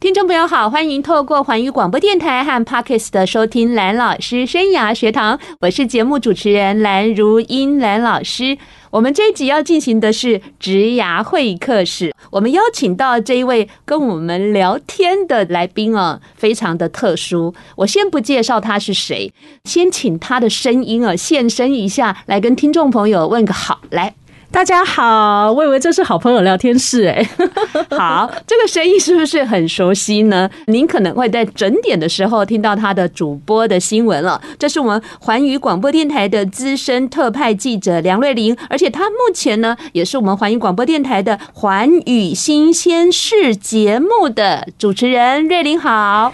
听众朋友好，欢迎透过环宇广播电台和 Parkes 的收听蓝老师生涯学堂，我是节目主持人蓝如英蓝老师。我们这一集要进行的是职涯会客室，我们邀请到这一位跟我们聊天的来宾啊，非常的特殊。我先不介绍他是谁，先请他的声音啊现身一下，来跟听众朋友问个好，来。大家好，我以为这是好朋友聊天室哎。好，这个声音是不是很熟悉呢？您可能会在整点的时候听到他的主播的新闻了。这是我们环宇广播电台的资深特派记者梁瑞玲，而且他目前呢也是我们环宇广播电台的环宇新鲜事节目的主持人。瑞玲好。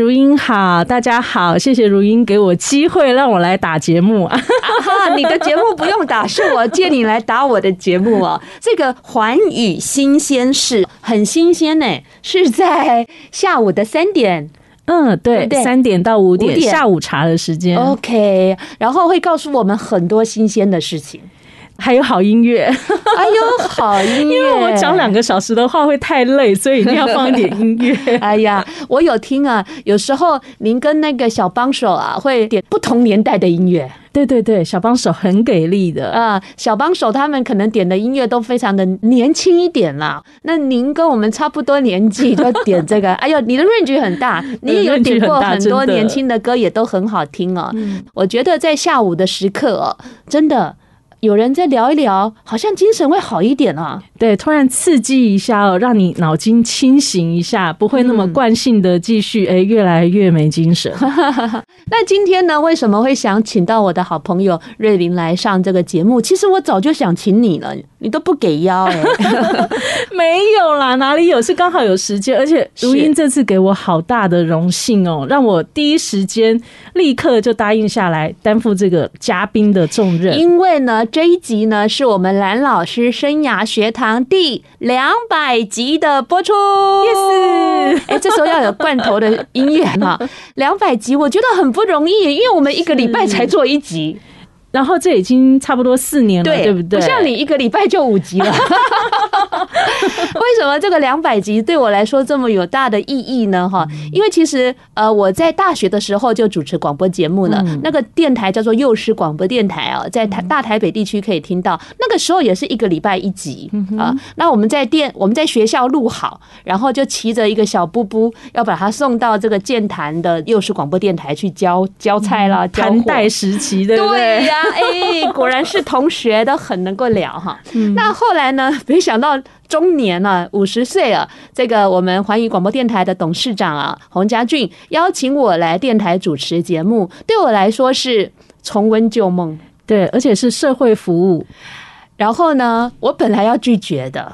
如英好，大家好，谢谢如英给我机会让我来打节目啊！你的节目不用打，是我借你来打我的节目哦。这个环宇新鲜事很新鲜呢，是在下午的三点，嗯，对，三点到五点下午茶的时间，OK，然后会告诉我们很多新鲜的事情。还有好音乐，哎呦，好音乐！因为我讲两个小时的话会太累，所以一定要放一点音乐。哎呀，我有听啊，有时候您跟那个小帮手啊，会点不同年代的音乐。对对对，小帮手很给力的啊，小帮手他们可能点的音乐都非常的年轻一点啦。那您跟我们差不多年纪，就点这个。哎呦，你的 range 很大，你也有点过很多年轻的歌，也都很好听哦。我觉得在下午的时刻哦，真的。有人再聊一聊，好像精神会好一点啊。对，突然刺激一下哦，让你脑筋清醒一下，不会那么惯性的继续 哎、嗯，越来越没精神。那今天呢，为什么会想请到我的好朋友瑞林来上这个节目？其实我早就想请你了，你都不给邀哎。没有啦，哪里有？是刚好有时间，而且如英这次给我好大的荣幸哦，让我第一时间立刻就答应下来担负这个嘉宾的重任。因为呢。这一集呢，是我们蓝老师生涯学堂第两百集的播出。Yes，哎，这时候要有罐头的音乐嘛？两百集，我觉得很不容易，因为我们一个礼拜才做一集。然后这已经差不多四年了，对，对不对？不像你一个礼拜就五集了。为什么这个两百集对我来说这么有大的意义呢？哈，因为其实呃我在大学的时候就主持广播节目了，那个电台叫做幼师广播电台啊，在台大台北地区可以听到。那个时候也是一个礼拜一集啊。那我们在电我们在学校录好，然后就骑着一个小布布，要把它送到这个剑潭的幼师广播电台去教教菜啦，弹带时期对不对？对呀。哎，果然是同学都很能够聊哈。那后来呢？没想到中年了，五十岁了。这个我们环宇广播电台的董事长啊，洪家俊邀请我来电台主持节目，对我来说是重温旧梦。对，而且是社会服务。然后呢，我本来要拒绝的。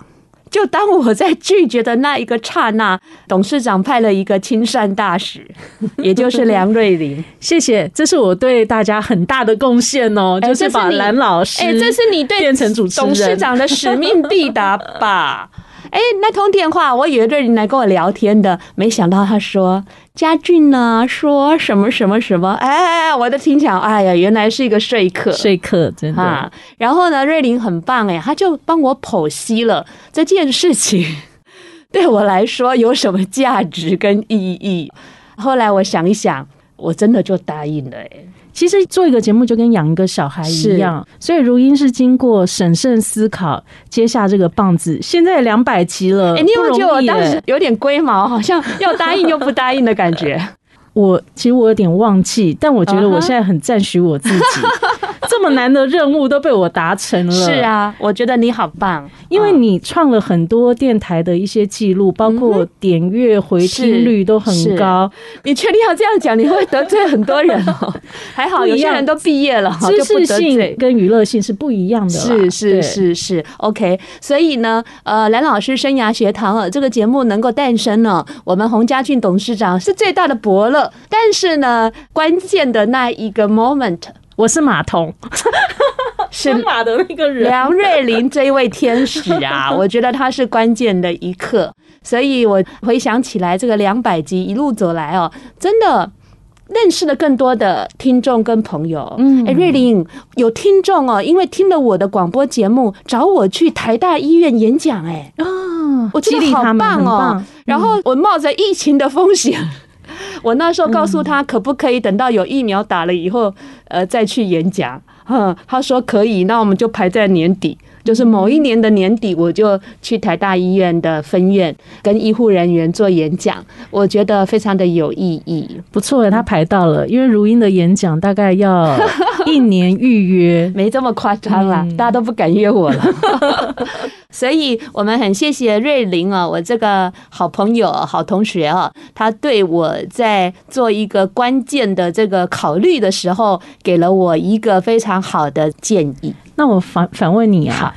就当我在拒绝的那一个刹那，董事长派了一个亲善大使，也就是梁瑞玲。谢谢，这是我对大家很大的贡献哦，就是把蓝老师，哎，这是你对变成主持人董事长的使命必达吧？哎，那通电话，我以为瑞麟来跟我聊天的，没想到他说。家俊呢？说什么什么什么？哎，我的听讲，哎呀，原来是一个说客，说客真的。啊，然后呢，瑞玲很棒哎，他就帮我剖析了这件事情 对我来说有什么价值跟意义。后来我想一想，我真的就答应了哎。其实做一个节目就跟养一个小孩一样，所以如英是经过审慎思考接下这个棒子。现在两百集了，哎，你有没有觉得我当时有点龟毛，好像要答应又不答应的感觉？我其实我有点忘记，但我觉得我现在很赞许我自己。这么难的任务都被我达成了，是啊，我觉得你好棒，因为你创了很多电台的一些记录，包括点阅回听率都很高。你确定要这样讲？你会得罪很多人哦。还好有些人都毕业了，知识性跟娱乐性是不一样的。是是是是，OK。所以呢，呃，蓝老师生涯学堂啊，这个节目能够诞生呢，我们洪家俊董事长是最大的伯乐。但是呢，关键的那一个 moment。我是马童，是马的那个人。梁瑞麟这一位天使啊，我觉得他是关键的一刻。所以我回想起来，这个两百集一路走来哦，真的认识了更多的听众跟朋友。嗯，哎，瑞玲有听众哦，因为听了我的广播节目，找我去台大医院演讲。哎，啊，我觉得好棒哦。然后我冒着疫情的风险，我那时候告诉他，可不可以等到有疫苗打了以后，呃，再去演讲。嗯，他说可以，那我们就排在年底。就是某一年的年底，我就去台大医院的分院跟医护人员做演讲，我觉得非常的有意义。不错，他排到了，因为如英的演讲大概要 一年预约，没这么夸张啦，大家都不敢约我了。所以我们很谢谢瑞玲啊，我这个好朋友、好同学啊，他对我在做一个关键的这个考虑的时候，给了我一个非常好的建议。那我反反问你啊，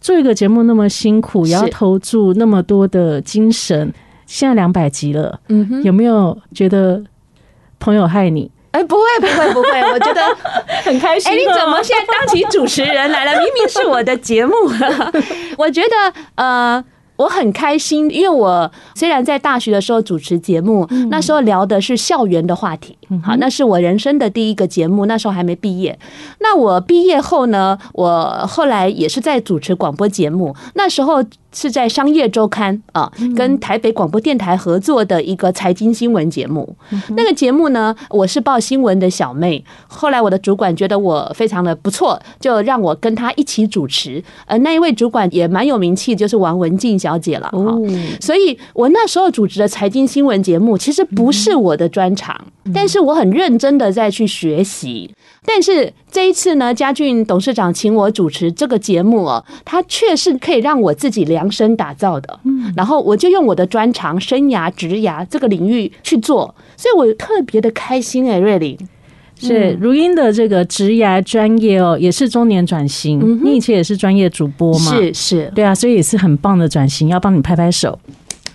做一个节目那么辛苦，也要投注那么多的精神，现在两百集了，嗯哼，有没有觉得朋友害你？哎，不会，不会，不会，我觉得 很开心。哎，你怎么现在当起主持人来了？明明是我的节目，我觉得呃。我很开心，因为我虽然在大学的时候主持节目，那时候聊的是校园的话题，好，那是我人生的第一个节目，那时候还没毕业。那我毕业后呢，我后来也是在主持广播节目，那时候。是在商业周刊啊，跟台北广播电台合作的一个财经新闻节目。那个节目呢，我是报新闻的小妹。后来我的主管觉得我非常的不错，就让我跟他一起主持。呃，那一位主管也蛮有名气，就是王文静小姐了。哦，所以我那时候主持的财经新闻节目，其实不是我的专长，但是我很认真的在去学习。但是这一次呢，嘉俊董事长请我主持这个节目哦，他确实可以让我自己量身打造的。嗯，然后我就用我的专长、生涯、职涯这个领域去做，所以我特别的开心哎，瑞琳。是如英的这个职涯专业哦，也是中年转型。嗯，你以前也是专业主播嘛？是是，对啊，所以也是很棒的转型，要帮你拍拍手。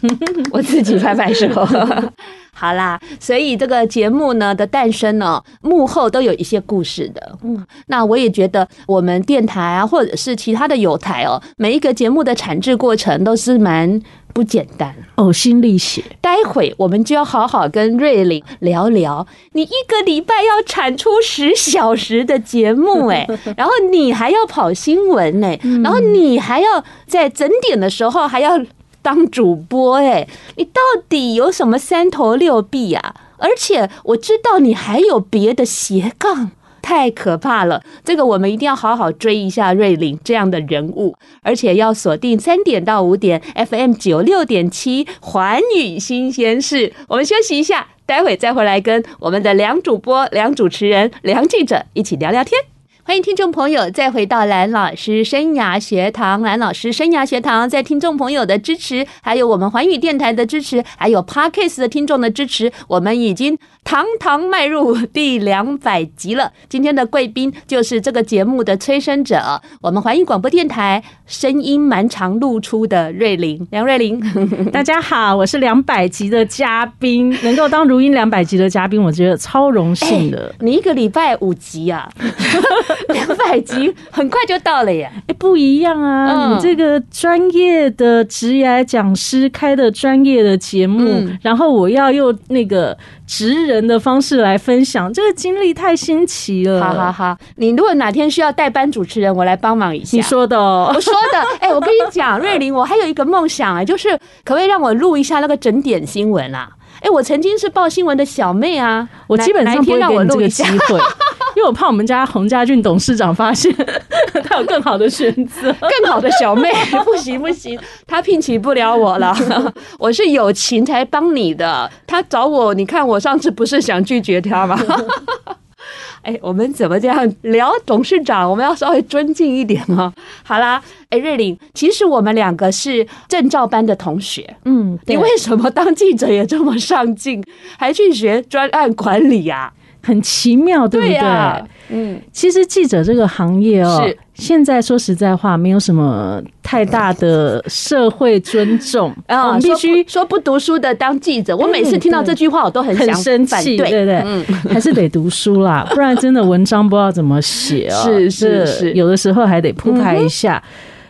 我自己拍拍手。好啦，所以这个节目呢的诞生呢，幕后都有一些故事的。嗯，那我也觉得我们电台啊，或者是其他的有台哦，每一个节目的产制过程都是蛮不简单，呕心沥血。待会我们就要好好跟瑞玲聊聊，你一个礼拜要产出十小时的节目，哎，然后你还要跑新闻呢，然后你还要在整点的时候还要。当主播哎，你到底有什么三头六臂啊？而且我知道你还有别的斜杠，太可怕了！这个我们一定要好好追一下瑞林这样的人物，而且要锁定三点到五点 FM 九六点七环宇新鲜事。我们休息一下，待会再回来跟我们的梁主播、梁主持人、梁记者一起聊聊天。欢迎听众朋友再回到蓝老师生涯学堂。蓝老师生涯学堂在听众朋友的支持，还有我们环宇电台的支持，还有 Podcast 的听众的支持，我们已经堂堂迈入第两百集了。今天的贵宾就是这个节目的催生者，我们环宇广播电台声音蛮长露出的瑞玲，梁瑞玲。大家好，我是两百集的嘉宾，能够当如音两百集的嘉宾，我觉得超荣幸的。欸、你一个礼拜五集啊？两百集很快就到了耶！哎，不一样啊！你这个专业的职业讲师开的专业的节目，然后我要用那个职人的方式来分享，这个经历太新奇了。好好好，你如果哪天需要代班主持人，我来帮忙一下。你说的哦，我说的。哎，我跟你讲，瑞玲，我还有一个梦想啊，就是可不可以让我录一下那个整点新闻啊？哎，我曾经是报新闻的小妹啊，我基本上不会给你这个机会。因为我怕我们家洪家俊董事长发现他有更好的选择，更好的小妹，不行不行，他聘请不了我了。我是友情才帮你的，他找我，你看我上次不是想拒绝他吗？哎，我们怎么这样聊董事长？我们要稍微尊敬一点哦。好啦，哎，瑞玲，其实我们两个是证照班的同学。嗯，你为什么当记者也这么上进，还去学专案管理呀？很奇妙，对不对？对啊、嗯，其实记者这个行业哦，是现在说实在话，没有什么太大的社会尊重。啊、嗯，我们必须说不读书的当记者，我每次听到这句话，我都很想很生气，对不对？嗯，还是得读书啦，不然真的文章不知道怎么写哦。是是是，有的时候还得铺排一下。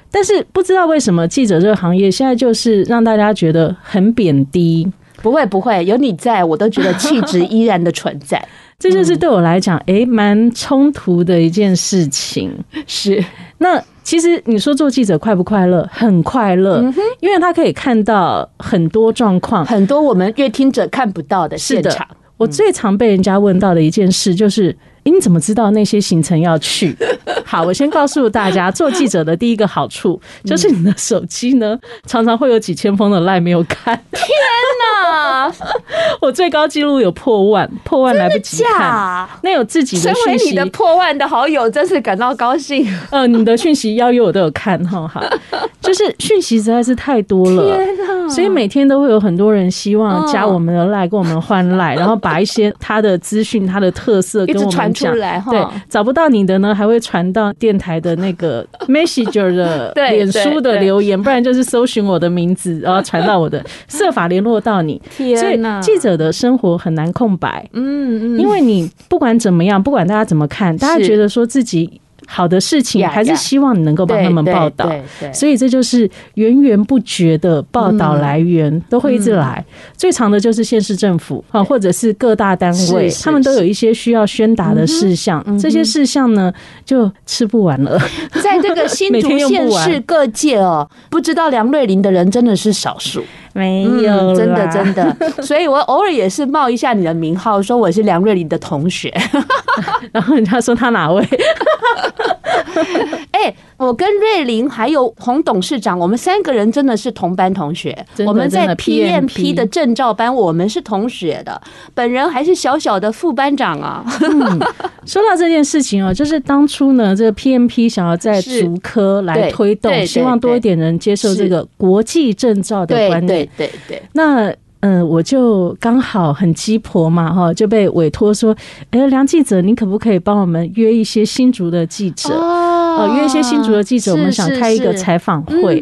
但是不知道为什么记者这个行业现在就是让大家觉得很贬低。不会不会，有你在我都觉得气质依然的存在。这就是对我来讲，哎，蛮冲突的一件事情。是，那其实你说做记者快不快乐？很快乐，因为他可以看到很多状况，很多我们阅听者看不到的现场。我最常被人家问到的一件事就是。你怎么知道那些行程要去？好，我先告诉大家，做记者的第一个好处就是你的手机呢，常常会有几千封的 LINE 没有看。天哪！我最高纪录有破万，破万来不及看。那有自己的讯息，你的破万的好友真是感到高兴。呃，你的讯息邀约我都有看哈，哈，就是讯息实在是太多了，天！所以每天都会有很多人希望加我们的 LINE，跟我们换 LINE，然后把一些他的资讯、他的特色跟我们。出来哈，对，找不到你的呢，还会传到电台的那个 Messenger 的脸书的留言，不然就是搜寻我的名字，然后传到我的，设法联络到你。天哪，所以记者的生活很难空白，嗯嗯，因为你不管怎么样，不管大家怎么看，大家觉得说自己。好的事情，还是希望你能够帮他们报道，所以这就是源源不绝的报道来源都会一直来。最长的就是县市政府啊，或者是各大单位，他们都有一些需要宣达的事项，这些事项呢就吃不完了。在这个新竹 县市各界哦，不知道梁瑞麟的人真的是少数。没有、嗯，真的真的，所以我偶尔也是冒一下你的名号，说我是梁瑞麟的同学，然后人家说他哪位？哎、欸，我跟瑞玲还有洪董事长，我们三个人真的是同班同学，我们在 PMP 的证照班，我们是同学的，本人还是小小的副班长啊。嗯、说到这件事情哦，就是当初呢，这个 PMP 想要在竹科来推动，希望多一点人接受这个国际证照的观念。对对对，那嗯、呃，我就刚好很鸡婆嘛，哈，就被委托说，哎，梁记者，你可不可以帮我们约一些新竹的记者？哦，约一些新竹的记者，我们想开一个采访会，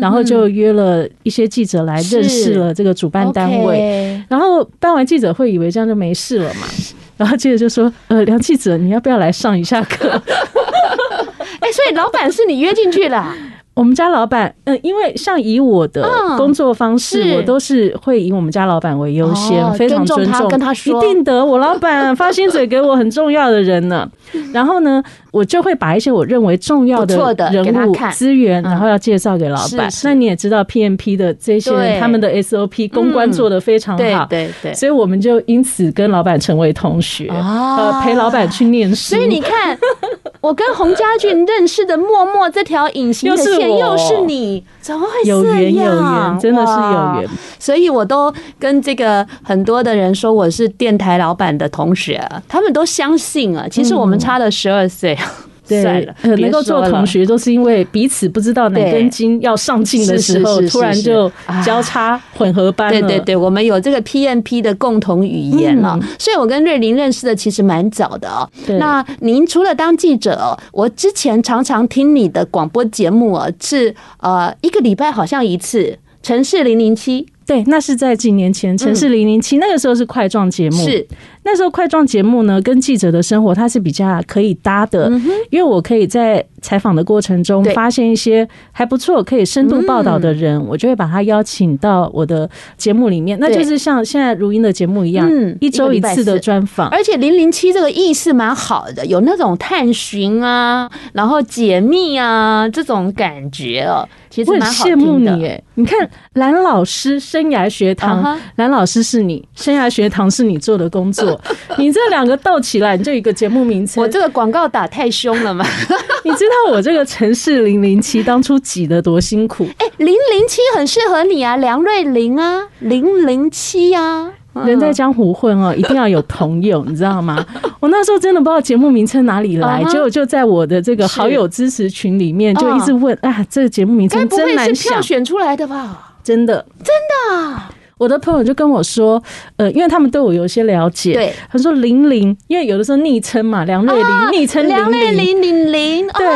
然后就约了一些记者来认识了这个主办单位，然后办完记者会，以为这样就没事了嘛，然后记者就说，呃，梁记者，你要不要来上一下课？哎，所以老板是你约进去的。我们家老板，嗯，因为像以我的工作方式，我都是会以我们家老板为优先，非常尊重，跟他说，一定得，我老板 发薪水给我很重要的人呢。然后呢，我就会把一些我认为重要的人物资源，然后要介绍给老板。那你也知道，PMP 的这些人，他们的 SOP 公关做的非常好，对对，所以我们就因此跟老板成为同学，呃，陪老板去念书。所以你看，我跟洪家俊认识的默默这条隐形的线。又是你，怎么会有缘有缘，真的是有缘。所以我都跟这个很多的人说我是电台老板的同学，他们都相信啊。其实我们差了十二岁。对，能够做同学，都是因为彼此不知道哪根筋要上进的时候，突然就交叉混合班了。对对对，我们有这个 PMP 的共同语言了，所以我跟瑞霖认识的其实蛮早的哦。那您除了当记者，我之前常常听你的广播节目啊，是呃一个礼拜好像一次，城市零零七。对，那是在几年前，城市零零七那个时候是块状节目。是那时候块状节目呢，跟记者的生活它是比较可以搭的，因为我可以在采访的过程中发现一些还不错可以深度报道的人，嗯、我就会把他邀请到我的节目里面。那就是像现在如音的节目一样，嗯、一周一次的专访。而且零零七这个意识蛮好的，有那种探寻啊，然后解密啊这种感觉哦。其实蛮好听的。我很羡慕你诶，你看蓝老师生涯学堂，蓝、uh huh. 老师是你生涯学堂是你做的工作，你这两个斗起来，你就一个节目名称。我这个广告打太凶了嘛？你知道我这个城市零零七当初挤得多辛苦？哎、欸，零零七很适合你啊，梁瑞玲啊，零零七啊。人在江湖混哦，一定要有朋友，你知道吗？我那时候真的不知道节目名称哪里来，结果就在我的这个好友支持群里面，就一直问啊，这个节目名称真难想，票选出来的吧？真的，真的。我的朋友就跟我说，呃，因为他们对我有一些了解，对，他说零零，因为有的时候昵称嘛，梁瑞玲，昵称梁瑞玲玲玲，对，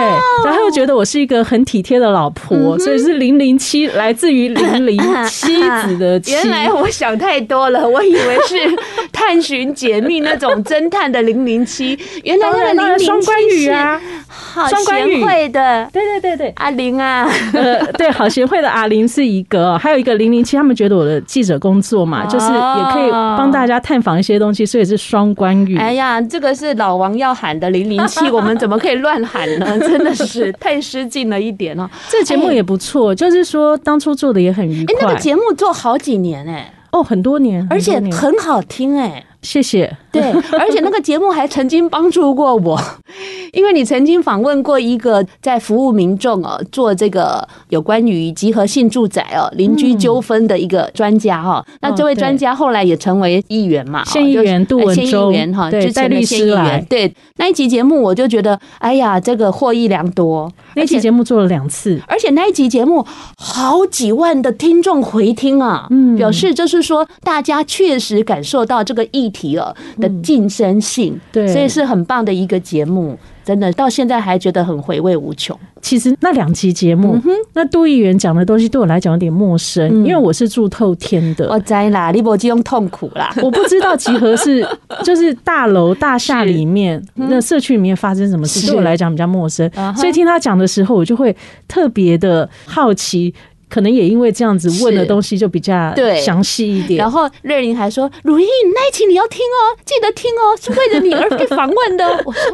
然后又觉得我是一个很体贴的老婆，所以是零零七，来自于零零 妻子的妻。原来我想太多了，我以为是 探寻解密那种侦探的零零七，原来那个零零七是双关语。啊。好贤惠的，对对对对，阿玲啊，呃，对，好贤惠的阿玲是一个，还有一个零零七，他们觉得我的记者工作嘛，就是也可以帮大家探访一些东西，所以是双关语。哎呀，这个是老王要喊的零零七，我们怎么可以乱喊呢？真的是太失敬了一点哦。这节目也不错，就是说当初做的也很愉快。哎，那个节目做好几年哎，哦，很多年，而且很好听哎。谢谢。对，而且那个节目还曾经帮助过我，因为你曾经访问过一个在服务民众哦，做这个有关于集合性住宅哦邻居纠纷的一个专家哈。那这位专家后来也成为议员嘛，县议员杜文忠哈，之前的县议员。对，那一集节目我就觉得，哎呀，这个获益良多。那集节目做了两次，而且那一集节目好几万的听众回听啊，嗯，表示就是说大家确实感受到这个议题了。的晋升性，对，所以是很棒的一个节目，真的到现在还觉得很回味无穷。其实那两期节目，那杜议员讲的东西对我来讲有点陌生，因为我是住透天的。我知啦，你不用痛苦啦，我不知道集合是 就是大楼大厦里面那社区里面发生什么事，对我来讲比较陌生，所以听他讲的时候，我就会特别的好奇。可能也因为这样子问的东西就比较详细一点。然后瑞玲还说：“如意那一期你要听哦，记得听哦，是为了你而被访问的。” 我说：“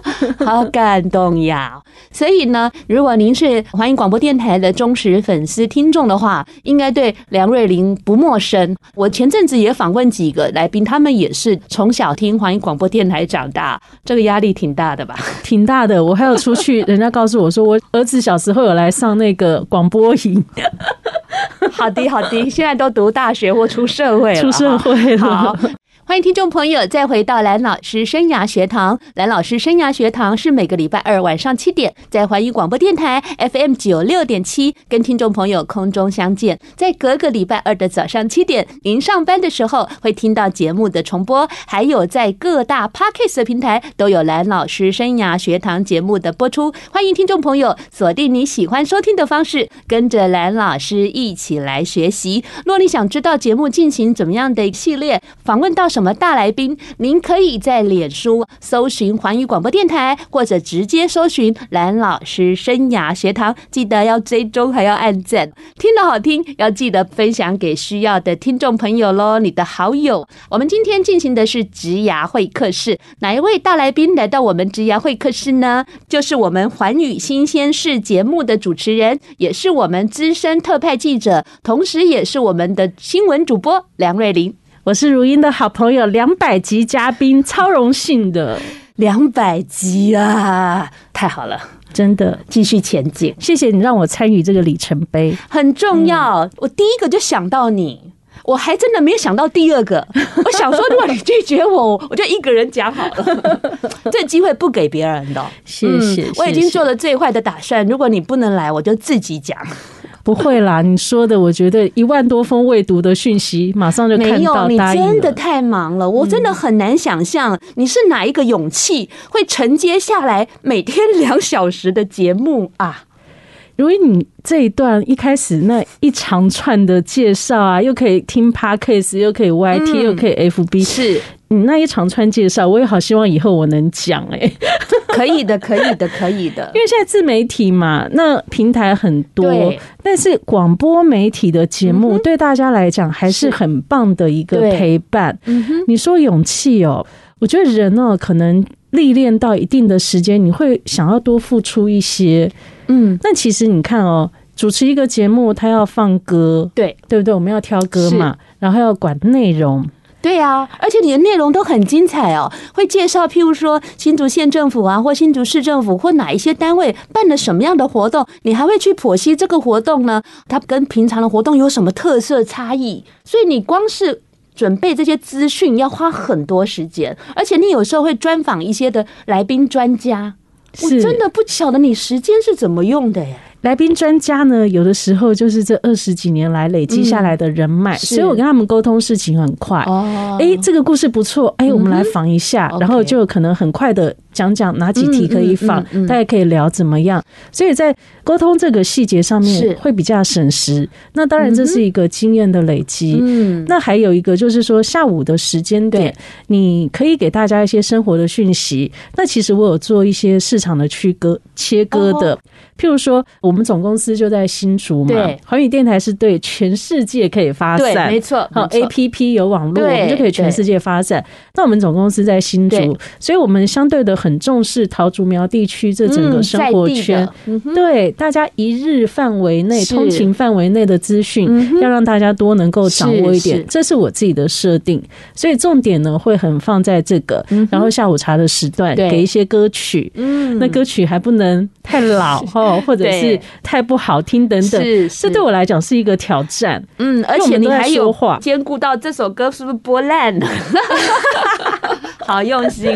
好感动呀！”所以呢，如果您是环宇广播电台的忠实粉丝听众的话，应该对梁瑞玲不陌生。我前阵子也访问几个来宾，他们也是从小听环宇广播电台长大，这个压力挺大的吧？挺大的。我还有出去，人家告诉我说，我儿子小时候有来上那个广播营。好的，好的，现在都读大学或出社会了，出社会了。好。欢迎听众朋友再回到蓝老师生涯学堂。蓝老师生涯学堂是每个礼拜二晚上七点，在环宇广播电台 FM 九六点七跟听众朋友空中相见。在隔个礼拜二的早上七点，您上班的时候会听到节目的重播，还有在各大 Podcast 的平台都有蓝老师生涯学堂节目的播出。欢迎听众朋友锁定你喜欢收听的方式，跟着蓝老师一起来学习。若你想知道节目进行怎么样的系列，访问到什？什么大来宾？您可以在脸书搜寻环宇广播电台，或者直接搜寻蓝老师生涯学堂。记得要追踪，还要按赞。听得好听，要记得分享给需要的听众朋友喽，你的好友。我们今天进行的是职涯会客室，哪一位大来宾来到我们职涯会客室呢？就是我们环宇新鲜事节目的主持人，也是我们资深特派记者，同时也是我们的新闻主播梁瑞玲。我是如音的好朋友，两百集嘉宾，超荣幸的两百集啊！太好了，真的，继续前进。谢谢你让我参与这个里程碑，很重要。嗯、我第一个就想到你，我还真的没有想到第二个。我想说，如果你拒绝我，我就一个人讲好了。这机会不给别人的。谢谢、嗯，我已经做了最坏的打算。如果你不能来，我就自己讲。不会啦，你说的，我觉得一万多封未读的讯息，马上就看到。没有，你真的太忙了，我真的很难想象你是哪一个勇气会承接下来每天两小时的节目啊！如果你这一段一开始那一长串的介绍啊，又可以听 Podcast，又可以 YT，、嗯、又可以 FB，是。你那一长串介绍，我也好希望以后我能讲哎、欸，可以的，可以的，可以的。因为现在自媒体嘛，那平台很多，但是广播媒体的节目对大家来讲还是很棒的一个陪伴。你说勇气哦，我觉得人哦，可能历练到一定的时间，你会想要多付出一些。嗯，那其实你看哦，主持一个节目，他要放歌，对对不对？我们要挑歌嘛，然后要管内容。对啊，而且你的内容都很精彩哦，会介绍譬如说新竹县政府啊，或新竹市政府或哪一些单位办了什么样的活动，你还会去剖析这个活动呢？它跟平常的活动有什么特色差异？所以你光是准备这些资讯要花很多时间，而且你有时候会专访一些的来宾专家，我真的不晓得你时间是怎么用的耶。来宾专家呢，有的时候就是这二十几年来累积下来的人脉，所以我跟他们沟通事情很快。哦，哎，这个故事不错，哎，我们来访一下，然后就可能很快的讲讲哪几题可以访，大家可以聊怎么样。所以在沟通这个细节上面会比较省时。那当然这是一个经验的累积。嗯，那还有一个就是说下午的时间点，你可以给大家一些生活的讯息。那其实我有做一些市场的区割切割的，譬如说我们总公司就在新竹嘛，对，寰宇电台是对全世界可以发散，没错。好，APP 有网络，我们就可以全世界发展。那我们总公司在新竹，所以我们相对的很重视桃竹苗地区这整个生活圈，对大家一日范围内、通勤范围内的资讯，要让大家多能够掌握一点，这是我自己的设定。所以重点呢会很放在这个，然后下午茶的时段给一些歌曲，嗯，那歌曲还不能太老 哦，或者是太不好听等等，是这对我来讲是一个挑战。嗯，而且你还有兼顾到这首歌是不是播烂了？好用心，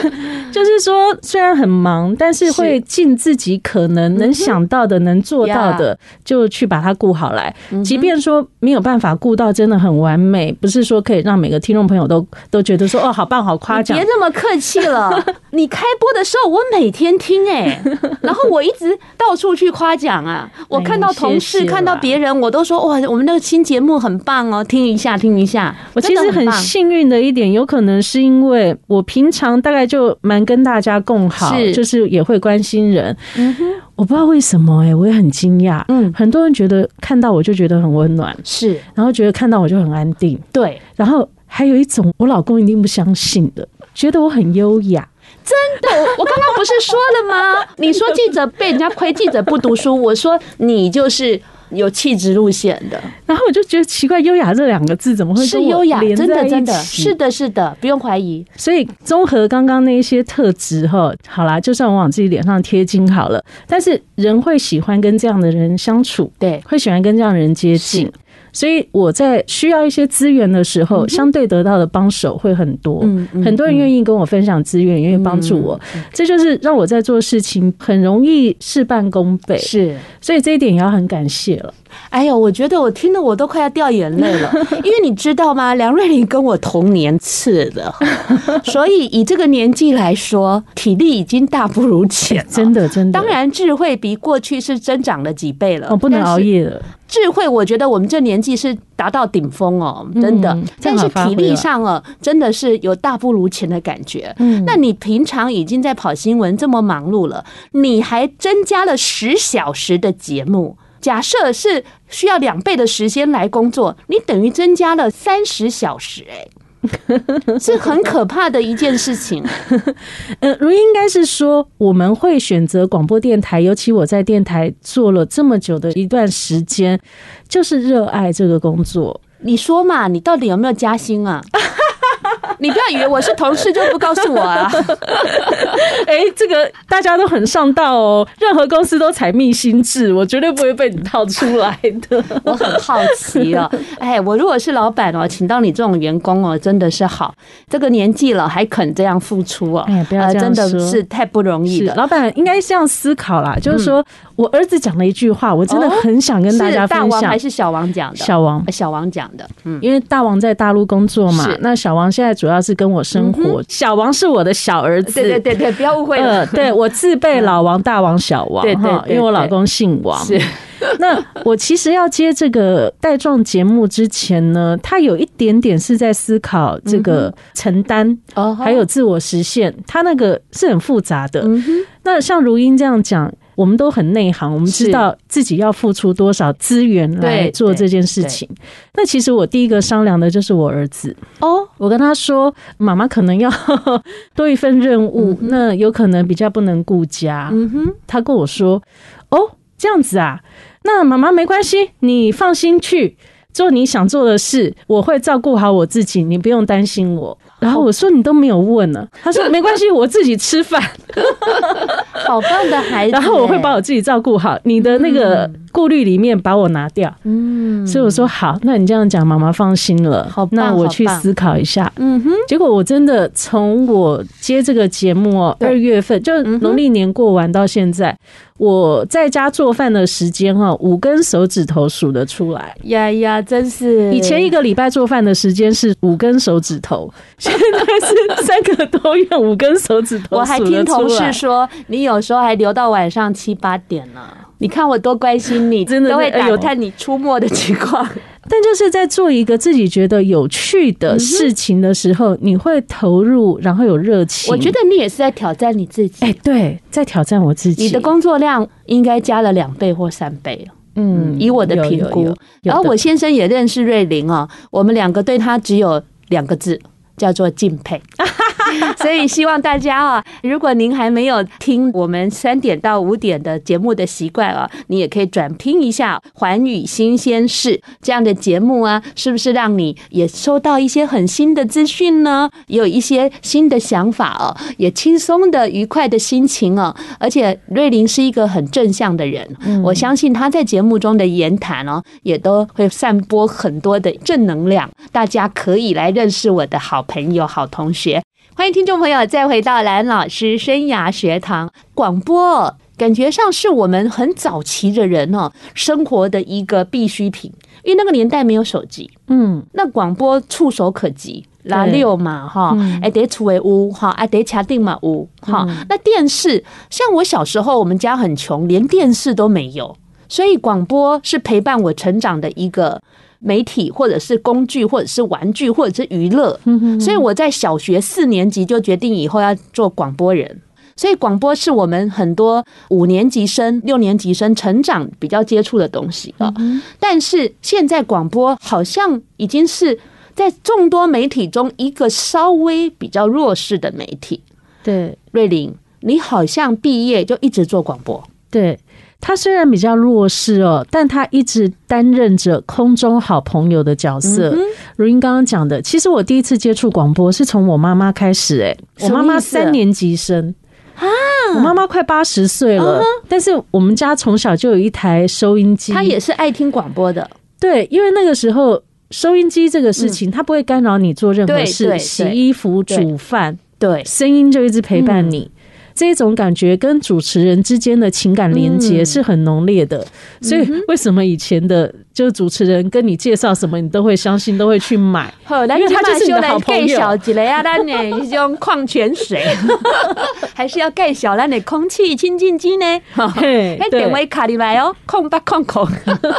就是说虽然很忙，但是会尽自己可能能想到的、能做到的，就去把它顾好来。即便说没有办法顾到真的很完美，不是说可以让每个听众朋友都都觉得说哦，好棒，好夸奖。别那么客气了，你开播的时候我每天听哎，然后我一直到处去夸奖啊。我看到同事，看到别人，我都说哇，我们那个新节目很棒哦，听一下，听一下。我其实很幸运的一点，有可能是因为我平常大概就蛮跟大家共好，就是也会关心人。嗯哼，我不知道为什么哎，我也很惊讶。嗯，很多人觉得看到我就觉得很温暖，是，然后觉得看到我就很安定。对，然后还有一种我老公一定不相信的，觉得我很优雅。真的，我刚刚不是说了吗？你说记者被人家亏，记者不读书，我说你就是。有气质路线的，然后我就觉得奇怪，优雅这两个字怎么会是优雅？真的真的，是的，是的，不用怀疑。所以综合刚刚那一些特质哈，好啦，就算我往自己脸上贴金好了，但是人会喜欢跟这样的人相处，对，会喜欢跟这样的人接近。所以我在需要一些资源的时候，相对得到的帮手会很多。很多人愿意跟我分享资源，愿意帮助我，这就是让我在做事情很容易事半功倍。是，所以这一点也要很感谢了。哎呦，我觉得我听得我都快要掉眼泪了，因为你知道吗？梁瑞玲跟我同年次的，所以以这个年纪来说，体力已经大不如前，真的真的。当然，智慧比过去是增长了几倍了。我不能熬夜了。智慧，我觉得我们这年纪是达到顶峰哦，真的。但是体力上啊，真的是有大不如前的感觉。嗯，那你平常已经在跑新闻这么忙碌了，你还增加了十小时的节目。假设是需要两倍的时间来工作，你等于增加了三十小时，哎，是很可怕的一件事情。呃，如应该是说，我们会选择广播电台，尤其我在电台做了这么久的一段时间，就是热爱这个工作。你说嘛，你到底有没有加薪啊？你不要以为我是同事就不告诉我啊！哎，这个大家都很上道哦，任何公司都采密心智，我绝对不会被你套出来的。我很好奇哦，哎，我如果是老板哦，请到你这种员工哦，真的是好，这个年纪了还肯这样付出哦，哎，不要这样说，真的是太不容易了。老板应该这样思考啦，就是说我儿子讲了一句话，我真的很想跟大家分享。大王还是小王讲的？小王，小王讲的。嗯，因为大王在大陆工作嘛，那小王现在主。要是跟我生活，小王是我的小儿子。对对对对，不要误会了。对，我自备老王、大王、小王。对对，因为我老公姓王。是。那我其实要接这个带状节目之前呢，他有一点点是在思考这个承担，还有自我实现。他那个是很复杂的。那像如音这样讲。我们都很内行，我们知道自己要付出多少资源来做这件事情。那其实我第一个商量的就是我儿子哦，我跟他说，妈妈可能要 多一份任务，那有可能比较不能顾家。嗯哼，他跟我说，哦，这样子啊，那妈妈没关系，你放心去做你想做的事，我会照顾好我自己，你不用担心我。然后我说，你都没有问呢，他说没关系，我自己吃饭。好棒的孩子。然后我会把我自己照顾好，你的那个顾虑里面把我拿掉。嗯，所以我说好，那你这样讲，妈妈放心了。好，那我去思考一下。嗯哼，结果我真的从我接这个节目哦，二月份就农历年过完到现在。我在家做饭的时间哈，五根手指头数得出来呀呀，真是！以前一个礼拜做饭的时间是五根手指头，现在是三个多月五根手指头。我还听同事说，你有时候还留到晚上七八点呢。你看我多关心你，真的都会打探你出没的情况。但就是在做一个自己觉得有趣的事情的时候，你会投入，然后有热情。我觉得你也是在挑战你自己。哎，对，在挑战我自己。你的工作量应该加了两倍或三倍。嗯，以我的评估。然后我先生也认识瑞玲哦，我们两个对他只有两个字，叫做敬佩。所以希望大家啊，如果您还没有听我们三点到五点的节目的习惯啊，你也可以转听一下《寰宇新鲜事》这样的节目啊，是不是让你也收到一些很新的资讯呢？有一些新的想法哦，也轻松的、愉快的心情哦。而且瑞林是一个很正向的人，我相信他在节目中的言谈哦，也都会散播很多的正能量。大家可以来认识我的好朋友、好同学。欢迎听众朋友再回到蓝老师生涯学堂广播，感觉上是我们很早期的人哦，生活的一个必需品。因为那个年代没有手机，嗯，那广播触手可及，拉六嘛哈，哎得出为屋哈，哎得卡定嘛屋哈。那电视，像我小时候，我们家很穷，连电视都没有，所以广播是陪伴我成长的一个。媒体，或者是工具，或者是玩具，或者是娱乐，所以我在小学四年级就决定以后要做广播人。所以广播是我们很多五年级生、六年级生成长比较接触的东西啊。但是现在广播好像已经是在众多媒体中一个稍微比较弱势的媒体。对，瑞玲，你好像毕业就一直做广播。对。他虽然比较弱势哦，但他一直担任着空中好朋友的角色。如英刚刚讲的，其实我第一次接触广播是从我妈妈开始。哎，我妈妈三年级生。啊，我妈妈快八十岁了，但是我们家从小就有一台收音机，她也是爱听广播的。对，因为那个时候收音机这个事情，它不会干扰你做任何事，洗衣服、煮饭，对，声音就一直陪伴你。这种感觉跟主持人之间的情感连接是很浓烈的，所以为什么以前的就是主持人跟你介绍什么，你都会相信，都会去买？因为他就是你的好朋友。小几类啊，那你用矿泉水，还是要盖小咱的空气清净机呢？那点位卡里来哦，空吧空空。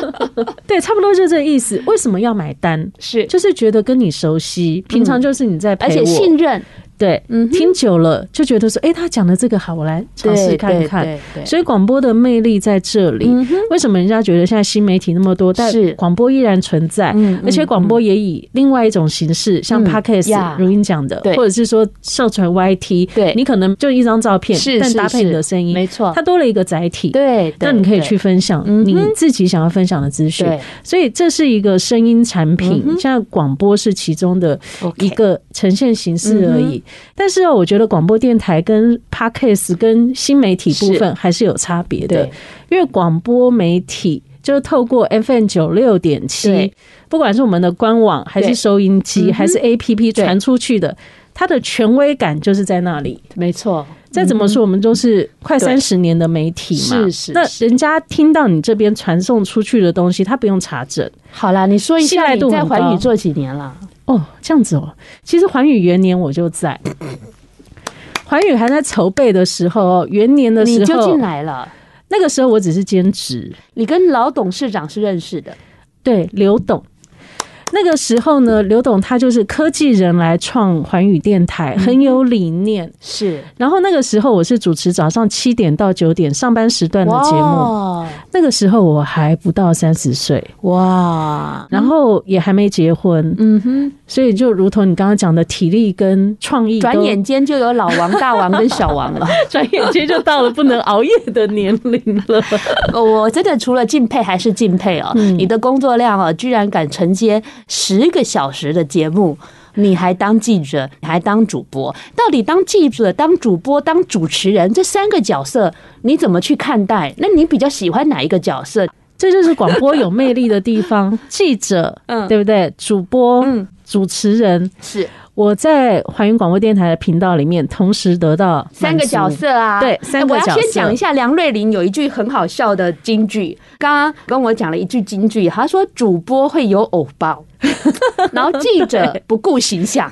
对，差不多就这个意思。为什么要买单？是就是觉得跟你熟悉，平常就是你在陪我，而且信任。对，听久了就觉得说，哎，他讲的这个好，我来尝试看看。所以广播的魅力在这里。为什么人家觉得现在新媒体那么多，但是。广播依然存在？而且广播也以另外一种形式，像 Podcast，如英讲的，或者是说上传 YT，对，你可能就一张照片，但搭配你的声音，没错，它多了一个载体。对，那你可以去分享你自己想要分享的资讯。所以这是一个声音产品，现在广播是其中的一个呈现形式而已。但是我觉得广播电台跟 Podcast 跟新媒体部分还是有差别的，因为广播媒体就是透过 FM 九六点七，不管是我们的官网还是收音机还是 APP 传出去的，它的权威感就是在那里。没错，再怎么说，我们都是快三十年的媒体嘛，是是。那人家听到你这边传送出去的东西，他不用查证。好啦，你说一下你在环宇做几年了？哦，这样子哦。其实环宇元年我就在，环宇还在筹备的时候，元年的时候你就进来了。那个时候我只是兼职。你跟老董事长是认识的，对，刘董。那个时候呢，刘董他就是科技人来创寰宇电台，很有理念。是，然后那个时候我是主持早上七点到九点上班时段的节目。那个时候我还不到三十岁，哇，然后也还没结婚。嗯哼，所以就如同你刚刚讲的，体力跟创意，转眼间就有老王、大王跟小王了，转眼间就到了不能熬夜的年龄了。我真的除了敬佩还是敬佩哦，你的工作量哦，居然敢承接。十个小时的节目，你还当记者，你还当主播，到底当记者、当主播、当主持人这三个角色，你怎么去看待？那你比较喜欢哪一个角色？这就是广播有魅力的地方。记者，嗯，对不对？主播，嗯，主持人是。我在华云广播电台的频道里面，同时得到三个角色啊，对，三个角色。我要先讲一下梁瑞玲有一句很好笑的金句，刚刚跟我讲了一句金句，他说主播会有偶包，然后记者不顾形象。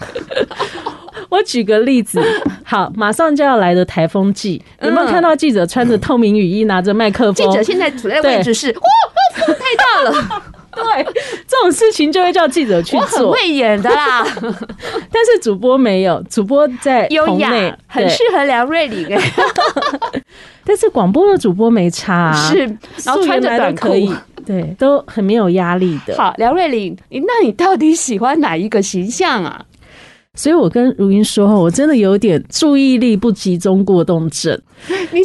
我举个例子，好，马上就要来的台风季，有没有看到记者穿着透明雨衣，拿着麦克风？记者现在处在位置是，哇，风太大了。对，这种事情就会叫记者去做。我很会演的啦，但是主播没有，主播在优雅，很适合梁瑞琳。但是广播的主播没差，是，然后穿着短裤可以，对，都很没有压力的。好，梁瑞琳，那你到底喜欢哪一个形象啊？所以我跟如云说，我真的有点注意力不集中过动症，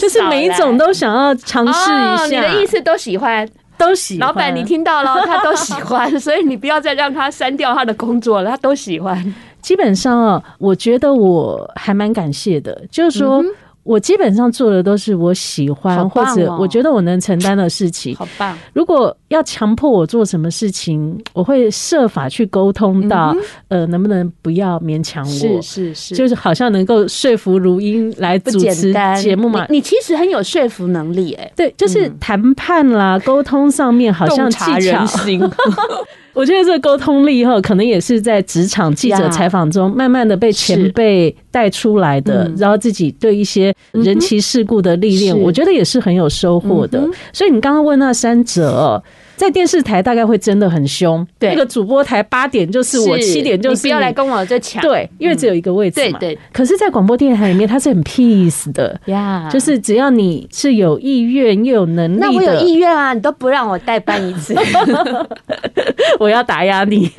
就是每一种都想要尝试一下。你的意思都喜欢？都喜欢，老板，你听到了，他都喜欢，所以你不要再让他删掉他的工作了，他都喜欢。基本上啊，我觉得我还蛮感谢的，就是说。嗯我基本上做的都是我喜欢或者我觉得我能承担的事情。好棒！如果要强迫我做什么事情，我会设法去沟通到，呃，能不能不要勉强我？是是是，就是好像能够说服如音来主持节目嘛。你其实很有说服能力，哎，对，就是谈判啦、沟通上面好像技巧。我觉得这个沟通力哈，可能也是在职场记者采访中慢慢的被前辈带出来的，然后自己对一些人情世故的历练，我觉得也是很有收获的。所以你刚刚问那三者。在电视台大概会真的很凶，对，那个主播台八点就是我，七点就是你，你不要来跟我这抢，对，因为只有一个位置嘛。对，对，可是，在广播电台里面，它是很 peace 的。呀，就是只要你是有意愿又有能力，那我有意愿啊，你都不让我代班一次，我要打压你。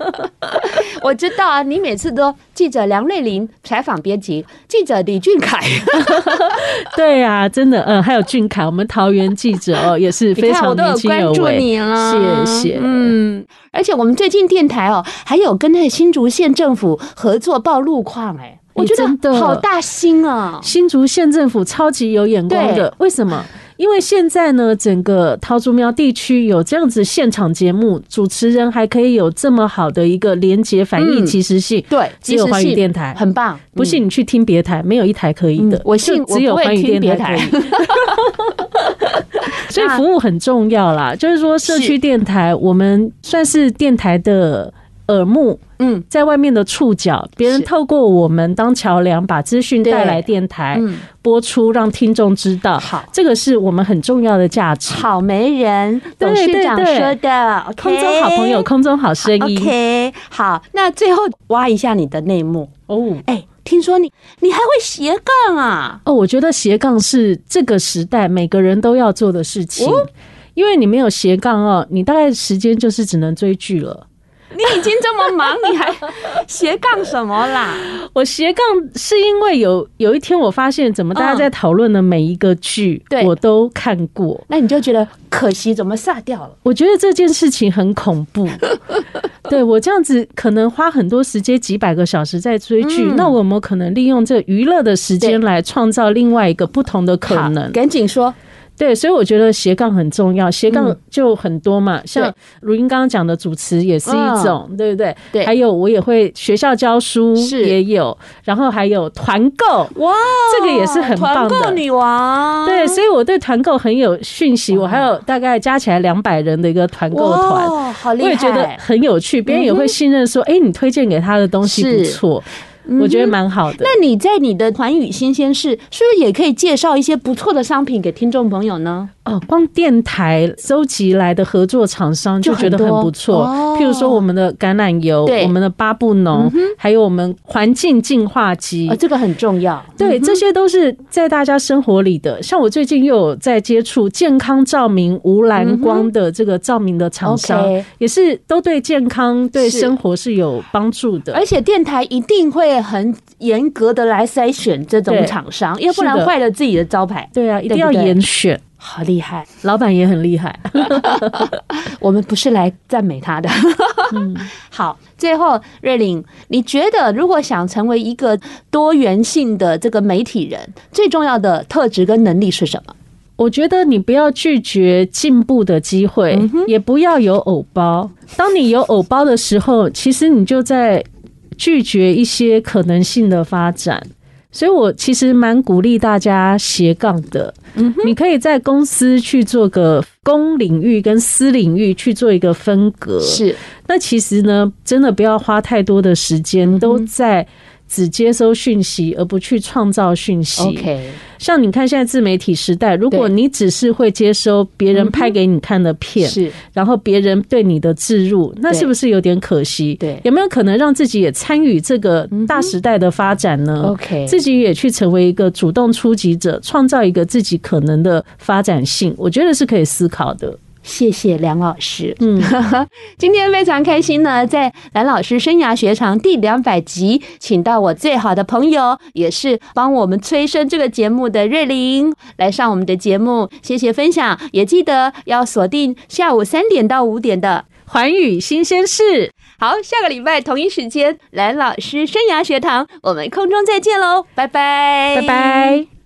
我知道啊，你每次都记者梁瑞琳采访编辑，记者李俊凯，对呀、啊，真的，嗯，还有俊凯，我们桃园记者哦，也是非常年轻有为。祝你了，谢谢。嗯，而且我们最近电台哦，还有跟那个新竹县政府合作报路况，哎，我觉得好大心啊！新竹县政府超级有眼光的，为什么？因为现在呢，整个桃竹苗地区有这样子现场节目，主持人还可以有这么好的一个连接反应及时性，对，只有环宇电台很棒。不信你去听别台，没有一台可以的。我信，只有环宇电台可以。所以服务很重要啦，就是说社区电台，我们算是电台的耳目。嗯，在外面的触角，别人透过我们当桥梁，把资讯带来电台播出，让听众知道。好，这个是我们很重要的价值。好媒人董事长说的，空中好朋友，空中好声音。OK，好，那最后挖一下你的内幕哦。哎，听说你你还会斜杠啊？哦，我觉得斜杠是这个时代每个人都要做的事情，因为你没有斜杠哦，你大概时间就是只能追剧了。你已经这么忙，你还斜杠什么啦？我斜杠是因为有有一天我发现，怎么大家在讨论的每一个剧，我都看过，那你就觉得可惜，怎么煞掉了？我觉得这件事情很恐怖。对，我这样子可能花很多时间，几百个小时在追剧，那我有没有可能利用这娱乐的时间来创造另外一个不同的可能？赶紧说。对，所以我觉得斜杠很重要，斜杠就很多嘛，嗯、像如音刚刚讲的主持也是一种，嗯、对不对？对，还有我也会学校教书也有，然后还有团购，哇，这个也是很棒的。团购女王，对，所以我对团购很有讯息，我还有大概加起来两百人的一个团购团，好厉害，我也觉得很有趣，别人也会信任说，哎、嗯，你推荐给他的东西不错。我觉得蛮好的。那你在你的环宇新鲜事，是不是也可以介绍一些不错的商品给听众朋友呢？哦，光电台收集来的合作厂商就觉得很不错。譬如说我们的橄榄油，我们的巴布农，还有我们环境净化机，这个很重要。对，这些都是在大家生活里的。像我最近又有在接触健康照明无蓝光的这个照明的厂商，也是都对健康、对生活是有帮助的。而且电台一定会。很严格的来筛选这种厂商，要不然坏了自己的招牌。对啊，一定要严选，好厉害，老板也很厉害。我们不是来赞美他的。嗯，好，最后瑞玲，你觉得如果想成为一个多元性的这个媒体人，最重要的特质跟能力是什么？我觉得你不要拒绝进步的机会，嗯、也不要有偶包。当你有偶包的时候，其实你就在拒绝一些可能性的发展。所以我其实蛮鼓励大家斜杠的。嗯，你可以在公司去做个公领域跟私领域去做一个分隔。是，那其实呢，真的不要花太多的时间都在。只接收讯息，而不去创造讯息。OK，像你看现在自媒体时代，如果你只是会接收别人拍给你看的片，是，然后别人对你的置入，那是不是有点可惜？对，有没有可能让自己也参与这个大时代的发展呢？OK，自己也去成为一个主动出击者，创造一个自己可能的发展性，我觉得是可以思考的。谢谢梁老师，嗯，今天非常开心呢，在蓝老师生涯学堂第两百集，请到我最好的朋友，也是帮我们催生这个节目的瑞玲来上我们的节目，谢谢分享，也记得要锁定下午三点到五点的寰宇新鲜事。好，下个礼拜同一时间，蓝老师生涯学堂，我们空中再见喽，拜拜，拜拜。